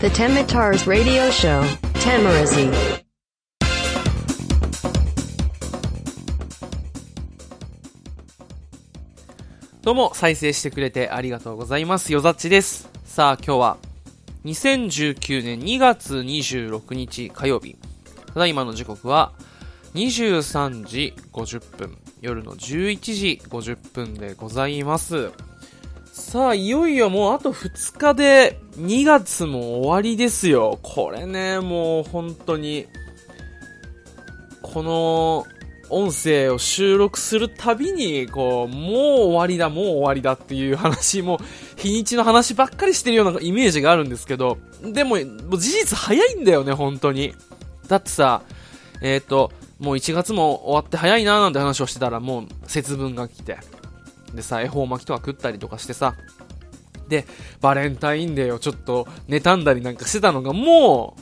The Temitars Radio Show, Tamarazi. どうも、再生してくれてありがとうございます。よざっちです。さあ、今日は、2019年2月26日火曜日。ただいまの時刻は、23時50分、夜の11時50分でございます。さあ、いよいよもうあと2日で2月も終わりですよ。これね、もう本当に、この音声を収録するたびに、こう、もう終わりだ、もう終わりだっていう話、もう日にちの話ばっかりしてるようなイメージがあるんですけど、でも、もう事実早いんだよね、本当に。だってさ、えっ、と、もう1月も終わって早いなーなんて話をしてたら、もう節分が来て、でさ、恵方巻きとか食ったりとかしてさ、で、バレンタインデーをちょっと妬んだりなんかしてたのが、も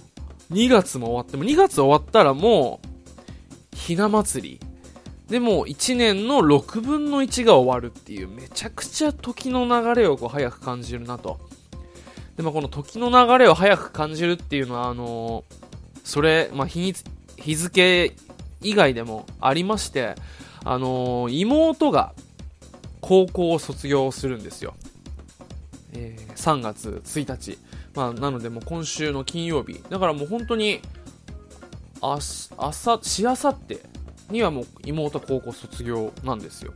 う、2月も終わって、も2月終わったらもう、ひな祭り。でも、1年の6分の1が終わるっていう、めちゃくちゃ時の流れをこう早く感じるなと。で、まあ、この時の流れを早く感じるっていうのは、あのそれ、まあ、日に、日付以外でもありまして、あの妹が高校を卒業するんですよ。えー3月1日。まあ、なのでもう今週の金曜日。だからもう本当に、あし、あさ、しあさってにはもう妹高校卒業なんですよ。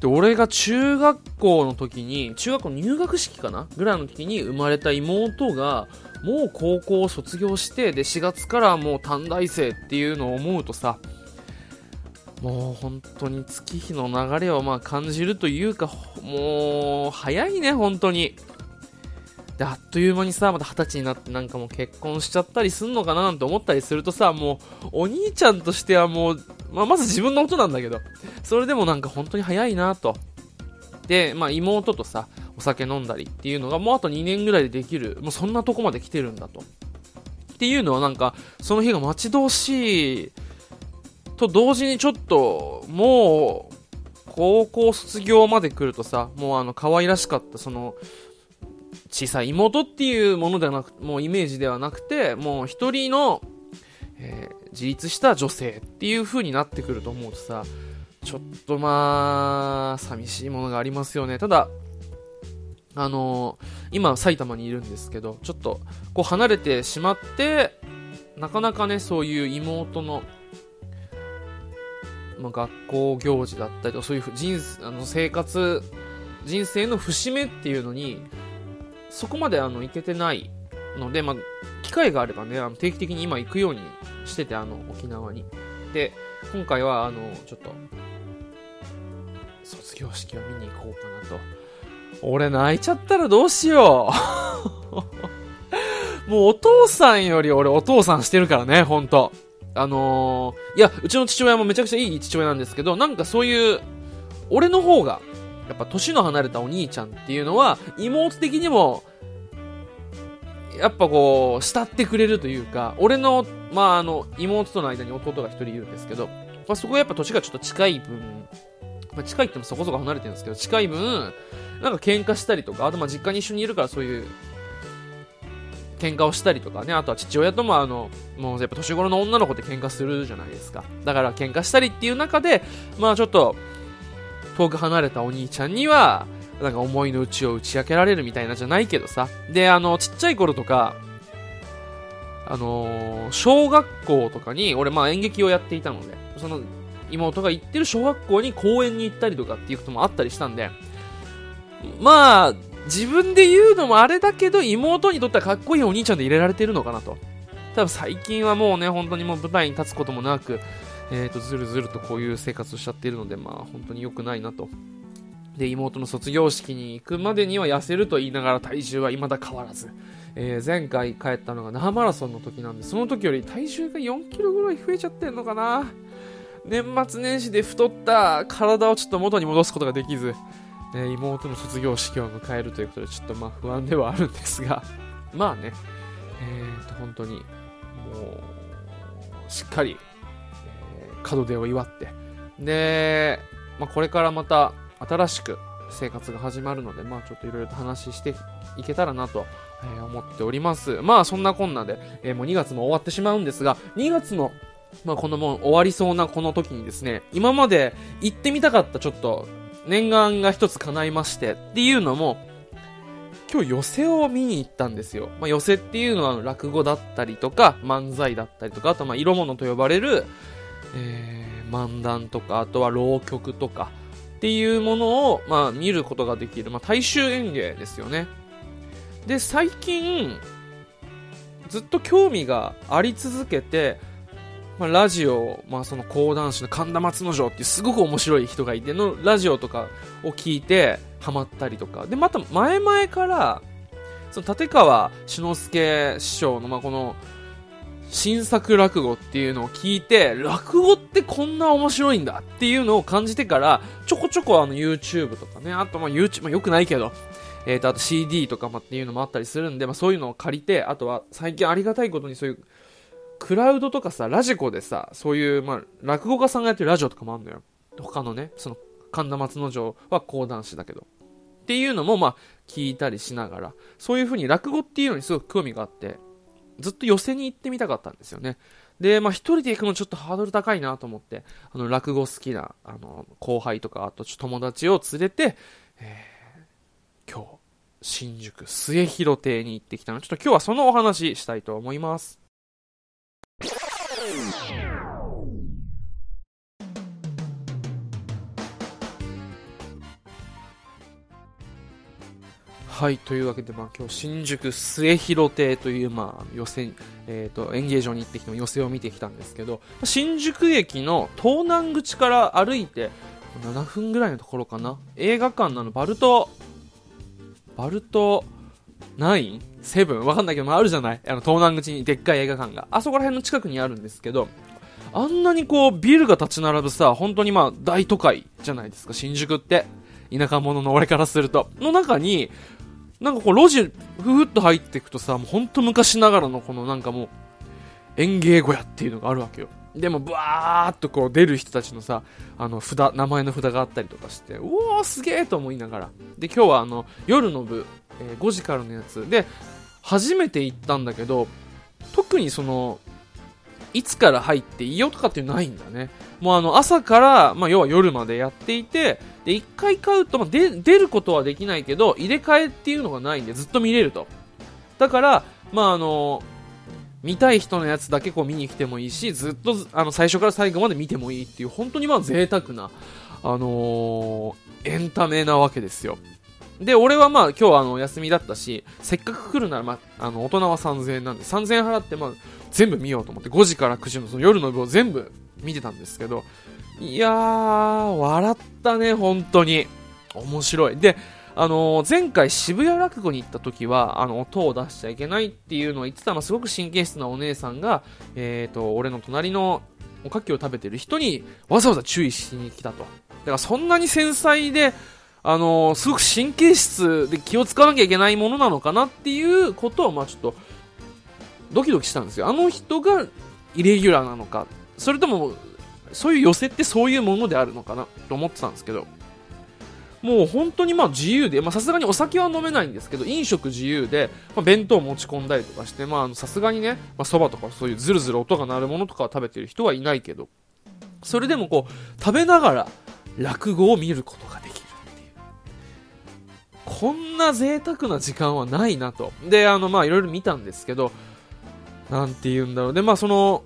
で、俺が中学校の時に、中学校入学式かな？ぐらいの時に生まれた妹が、もう高校を卒業して、で、4月からもう短大生っていうのを思うとさ、もう本当に月日の流れをまあ感じるというか、もう早いね、本当に。で、あっという間にさ、また二十歳になってなんかもう結婚しちゃったりすんのかななんて思ったりするとさ、もうお兄ちゃんとしてはもう、まあ、まず自分のことなんだけど、それでもなんか本当に早いなと。で、まあ妹とさ、お酒飲んだりっていうのがもうあと2年ぐらいでできる、もうそんなとこまで来てるんだと。っていうのはなんか、その日が待ち遠しいと同時にちょっと、もう、高校卒業まで来るとさ、もうあの、可愛らしかった、その、小さい妹っていうものではなく、もうイメージではなくて、もう一人の、えー自立した女性っていう風になってくると思うとさ、ちょっとまあ、寂しいものがありますよね。ただ、あのー今埼玉にいるんですけど、ちょっと、こう離れてしまって、なかなかね、そういう妹の、まあ、学校行事だったりとか、そういう人生あの生活、人生の節目っていうのに、そこまであの、行けてないので、まあ、機会があればね、あの定期的に今行くようにしてて、あの、沖縄に。で、今回は、あの、ちょっと、卒業式を見に行こうかなと。俺泣いちゃったらどうしよう。もうお父さんより俺お父さんしてるからね、ほんと。あのー、いや、うちの父親もめちゃくちゃいい父親なんですけど、なんかそういう、俺の方が、やっぱ年の離れたお兄ちゃんっていうのは、妹的にも、やっぱこう、慕ってくれるというか、俺の、まああの、妹との間に弟が一人いるんですけど、まあそこはやっぱ年がちょっと近い分、まあ近いってもそこそこ離れてるんですけど、近い分、なんか喧嘩したりとか、あとまあ実家に一緒にいるからそういう、喧嘩をしたりとかね、あとは父親ともあの、もうやっぱ年頃の女の子って喧嘩するじゃないですか。だから喧嘩したりっていう中で、まあちょっと、遠く離れたお兄ちゃんには、なんか思いの内を打ち明けられるみたいなじゃないけどさ。で、あの、ちっちゃい頃とか、あのー小学校とかに、俺まあ演劇をやっていたので、その妹が行ってる小学校に公園に行ったりとかっていうこともあったりしたんで、まあ、自分で言うのもあれだけど、妹にとってはかっこいいお兄ちゃんで入れられてるのかなと。多分最近はもうね、本当にもう舞台に立つこともなく、えーと、ずるずるとこういう生活をしちゃってるので、まあ本当に良くないなと。で、妹の卒業式に行くまでには痩せると言いながら体重は未だ変わらず。えー前回帰ったのが那覇マラソンの時なんで、その時より体重が4キロぐらい増えちゃってんのかな。年末年始で太った体をちょっと元に戻すことができず、え妹の卒業式を迎えるということで、ちょっとまあ不安ではあるんですが、まあね、えーと、本当に、もう、しっかり、えー門出を祝って、で、まあ、これからまた新しく、生活が始まるので、まあちょっといろいろと話していけたらなと、えー思っております。まあそんなこんなで、えーもう2月も終わってしまうんですが、2月の、まあこのもう終わりそうなこの時にですね、今まで行ってみたかったちょっと念願が一つ叶いましてっていうのも、今日寄席を見に行ったんですよ。まあ、寄席っていうのは落語だったりとか、漫才だったりとか、あとまあ色物と呼ばれる、えー、漫談とか、あとは浪曲とかっていうものを、まあ、見ることができる、まあ、大衆演芸ですよね。で、最近、ずっと興味があり続けて、まあ、ラジオ、まあ、その講談師の神田松之丞っていうすごく面白い人がいてのラジオとかを聞いてハマったりとか。でまた前々からその立川志の輔師匠の、まあ、この新作落語っていうのを聞いて落語ってこんな面白いんだっていうのを感じてからちょこちょこあの YouTube とかねあとまあ YouTube、まあ、よくないけどえー、とあと CD とかっていうのもあったりするんで、まあ、そういうのを借りてあとは最近ありがたいことにそういうクラウドとかさ、ラジコでさ、そういう、まあ、落語家さんがやってるラジオとかもあるのよ。他のね、その、神田松之丞は講談師だけど。っていうのも、まあ、聞いたりしながら、そういう風に落語っていうのにすごく興味があって、ずっと寄席に行ってみたかったんですよね。で、まあ、一人で行くのちょっとハードル高いなと思って、あの、落語好きな、あの、後輩とか、あとちょっと友達を連れて、えー、今日、新宿末広亭に行ってきたので、ちょっと今日はそのお話したいと思います。はい、というわけで、まあ、今日新宿末広亭という、まあ、予選、えっ、と、演芸場に行ってきて、寄席を見てきたんですけど、新宿駅の東南口から歩いて7分ぐらいのところかな。映画館なの、バルト、バルト、ナインセブンわかんないけど、まあ、あるじゃない？あの、東南口にでっかい映画館が。あそこら辺の近くにあるんですけど、あんなにこう、ビルが立ち並ぶさ、本当にまあ、大都会じゃないですか、新宿って。田舎者の俺からすると。の中に、なんかこう、路地、ふふっと入っていくとさ、もうほんと昔ながらのこのなんかもう、園芸小屋っていうのがあるわけよ。でも、ブワーっとこう出る人たちのさ、あの、札、名前の札があったりとかして、うおー、すげーと思いながら。で、今日はあの、夜の部、えー5時からのやつで、初めて行ったんだけど、特にその、いつから入っていいよとかってないんだね。もうあの、朝から、まあ、要は夜までやっていて、で、一回買うと、まあ、で、出ることはできないけど、入れ替えっていうのがないんで、ずっと見れると。だから、まあ、あの、見たい人のやつだけこう見に来てもいいし、ずっと、あの、最初から最後まで見てもいいっていう、本当にまあ、贅沢な、あのーエンタメなわけですよ。で、俺はまあ今日あの休みだったし、せっかく来るなら、まあ、あの大人は3000円なんで、3000円払ってまあ全部見ようと思って、5時から9時のその夜の部を全部見てたんですけど、いやー、笑ったね、本当に。面白い。で、あのー前回渋谷落語に行った時は、あの、音を出しちゃいけないっていうのを言ってたの、すごく神経質なお姉さんが、えっ、と、俺の隣のおかきを食べてる人にわざわざ注意しに来たと。だからそんなに繊細で、あのーすごく神経質で気を使わなきゃいけないものなのかなっていうことを、まあちょっと、ドキドキしたんですよ。あの人がイレギュラーなのか、それとも、そういう寄せってそういうものであるのかなと思ってたんですけど、もう本当にまあ自由で、さすがにお酒は飲めないんですけど、飲食自由で、まあ、弁当持ち込んだりとかして、さすがにね、まあとかそういうズルズル音が鳴るものとかは食べてる人はいないけど、それでもこう、食べながら落語を見ることができるっていう。こんな贅沢な時間はないなと。で、あの、まあいろいろ見たんですけど、なんて言うんだろう。で、まあその、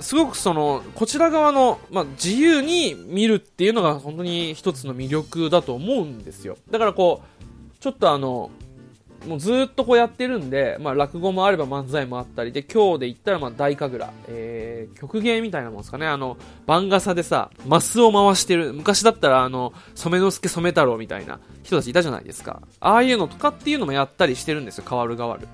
すごくその、こちら側の、まあ、自由に見るっていうのが本当に一つの魅力だと思うんですよ。だからこう、ちょっとあの、もうずっとこうやってるんで、まあ、落語もあれば漫才もあったりで、今日で言ったらまあ大神楽、えー、曲芸みたいなもんですかね。あの、番傘でさ、マスを回してる。昔だったらあの、染之助染太郎みたいな人たちいたじゃないですか。ああいうのとかっていうのもやったりしてるんですよ。変わる変わる。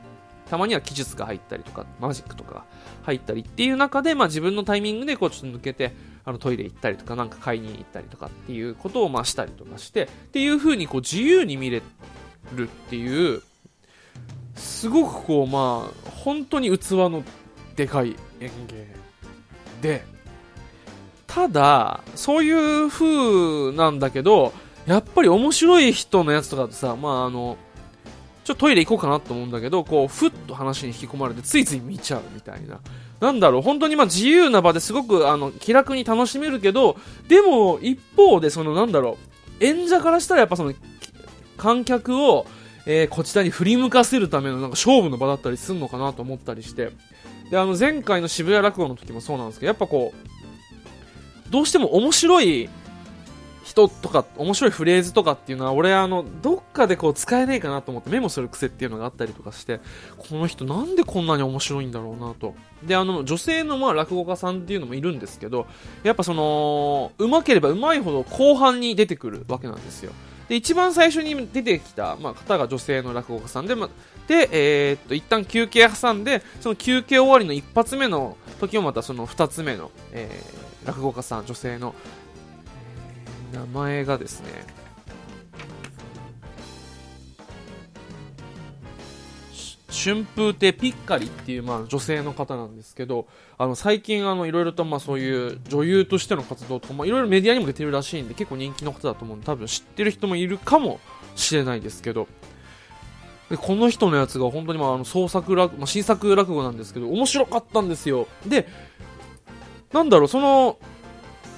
たまには技術が入ったりとか、マジックとか入ったりっていう中で、まあ自分のタイミングでこうちょっと抜けて、あのトイレ行ったりとか、なんか買いに行ったりとかっていうことをまあしたりとかして、っていう風にこう自由に見れるっていう、すごくこうまあ、本当に器のでかい演芸で、ただ、そういう風なんだけど、やっぱり面白い人のやつとかってさ、まああの、ちょっとトイレ行こうかなと思うんだけど、こう、ふっと話に引き込まれて、ついつい見ちゃうみたいな。なんだろう、本当にまあ自由な場ですごく、あの、気楽に楽しめるけど、でも、一方で、その、なんだろう、演者からしたらやっぱその、観客を、えー、こちらに振り向かせるためのなんか勝負の場だったりするのかなと思ったりして、で、あの、前回の渋谷落語の時もそうなんですけど、やっぱこう、どうしても面白い人とか、面白いフレーズとかっていうのは、俺あの、どっかでこう使えねえかなと思ってメモする癖っていうのがあったりとかして、この人なんでこんなに面白いんだろうなと。で、あの、女性のまあ落語家さんっていうのもいるんですけど、やっぱその、上手ければ上手いほど後半に出てくるわけなんですよ。で、一番最初に出てきた、まあ、方が女性の落語家さんで、ま、で、えー、っと、一旦休憩挟んで、その休憩終わりの一発目の時もまたその二つ目の、えー、落語家さん、女性の、名前がですね、春風亭ピッカリっていう、まあ、女性の方なんですけど、あの、最近、あの、いろいろと、まあ、そういう女優としての活動とか、いろいろメディアにも出てるらしいんで、結構人気の方だと思うんで、多分知ってる人もいるかもしれないですけど、で、この人のやつが本当に、まあ、あの、創作落、まあ、新作落語なんですけど、面白かったんですよ。で、なんだろう、その、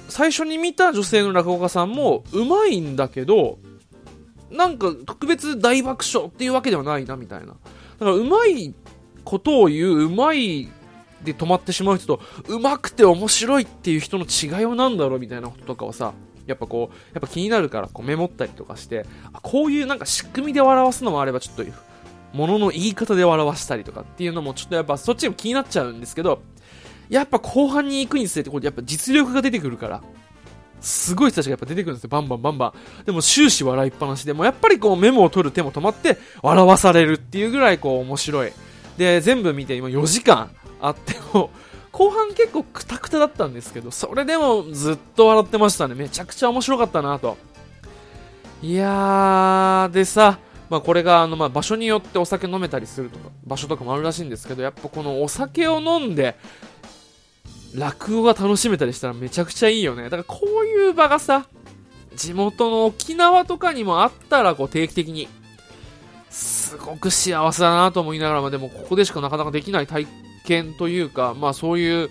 最初に見た女性の落語家さんも、うまいんだけど、なんか特別大爆笑っていうわけではないな、みたいな。だから、うまいことを言う、うまいで止まってしまう人と、うまくて面白いっていう人の違いは何だろうみたいなこととかはさ、やっぱこう、やっぱ気になるからこうメモったりとかして、あこういうなんか仕組みで表すのもあればちょっと、ものの言い方で表したりとかっていうのもちょっとやっぱそっちも気になっちゃうんですけど、やっぱ後半に行くにつれてこうやっぱ実力が出てくるから、すごい人たちがやっぱ出てくるんですよ。バンバンバンバン。でも終始笑いっぱなしで、もやっぱりこうメモを取る手も止まって笑わされるっていうぐらいこう面白い。で、全部見て今4時間あっても、後半結構クタクタだったんですけど、それでもずっと笑ってましたね。めちゃくちゃ面白かったなと。いやー、でさ、まあこれがあのまあ場所によってお酒飲めたりするとか、場所とかもあるらしいんですけど、やっぱこのお酒を飲んで、落語が楽しめたりしたらめちゃくちゃいいよね。だからこういう場がさ、地元の沖縄とかにもあったらこう定期的に、すごく幸せだなと思いながら、までもここでしかなかなかできない体験というか、まあそういう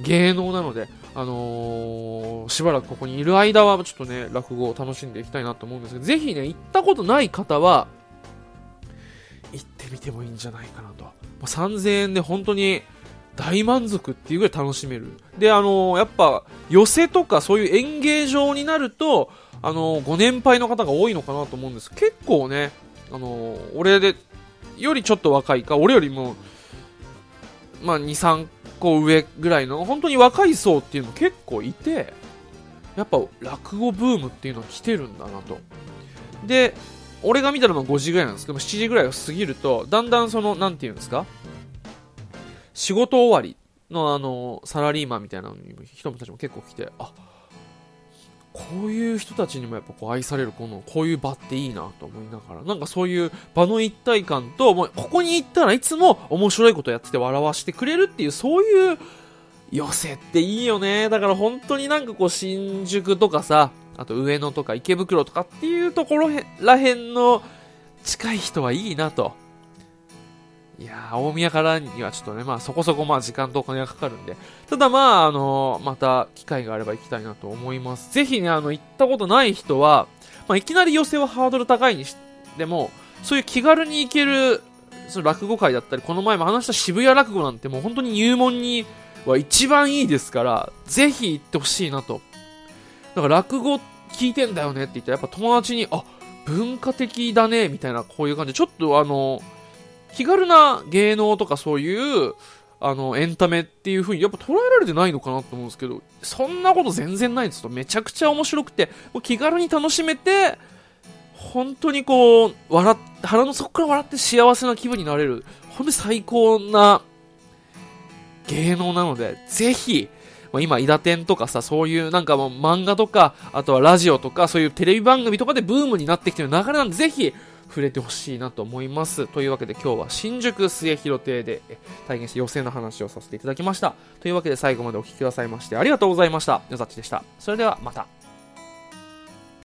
芸能なので、あのー、しばらくここにいる間はちょっとね、落語を楽しんでいきたいなと思うんですけど、ぜひね、行ったことない方は、行ってみてもいいんじゃないかなと。まあ、3000円で本当に大満足っていうぐらい楽しめる。で、あのー、やっぱ、寄せとかそういう演芸場になると、あのー、ご年配の方が多いのかなと思うんです結構ね、あのー、俺で、よりちょっと若いか、俺よりも、まあ、2、3個上ぐらいの、本当に若い層っていうの結構いて、やっぱ落語ブームっていうのは来てるんだなと。で、俺が見たのが5時ぐらいなんですけど、7時ぐらいを過ぎると、だんだんその、なんていうんですか仕事終わりのあの、サラリーマンみたいな人たちも結構来て、あ、こういう人たちにもやっぱこう愛されるこのこういう場っていいなと思いながらなんかそういう場の一体感ともうここに行ったらいつも面白いことやってて笑わせてくれるっていうそういう寄せっていいよね。だから本当になんかこう新宿とかさあと上野とか池袋とかっていうところらへんの近い人はいいなと。いやー、大宮からにはちょっとね、まあそこそこまあ時間とお金がかかるんで、ただまあ、あのー、また機会があれば行きたいなと思います。ぜひね、あの、行ったことない人は、まあいきなり寄せはハードル高いにしても、そういう気軽に行ける、その落語会だったり、この前も話した渋谷落語なんてもう本当に入門には一番いいですから、ぜひ行ってほしいなと。だから落語聞いてんだよねって言ったら、やっぱ友達に、あ、文化的だね、みたいな、こういう感じで、ちょっとあのー気軽な芸能とかそういう、あの、エンタメっていう風にやっぱ捉えられてないのかなと思うんですけど、そんなこと全然ないんですと。めちゃくちゃ面白くて、もう気軽に楽しめて、本当にこう、笑っ、腹の底から笑って幸せな気分になれる、本当に最高な芸能なので、ぜひ、ま、今、イダテンとかさ、そういうなんかもう漫画とか、あとはラジオとか、そういうテレビ番組とかでブームになってきてる流れなんで、ぜひ、触れてほしいなと思います。というわけで今日は新宿末広亭で体験して予選の話をさせていただきました。というわけで最後までお聴きくださいましてありがとうございました。野ざっちでした。それではまた。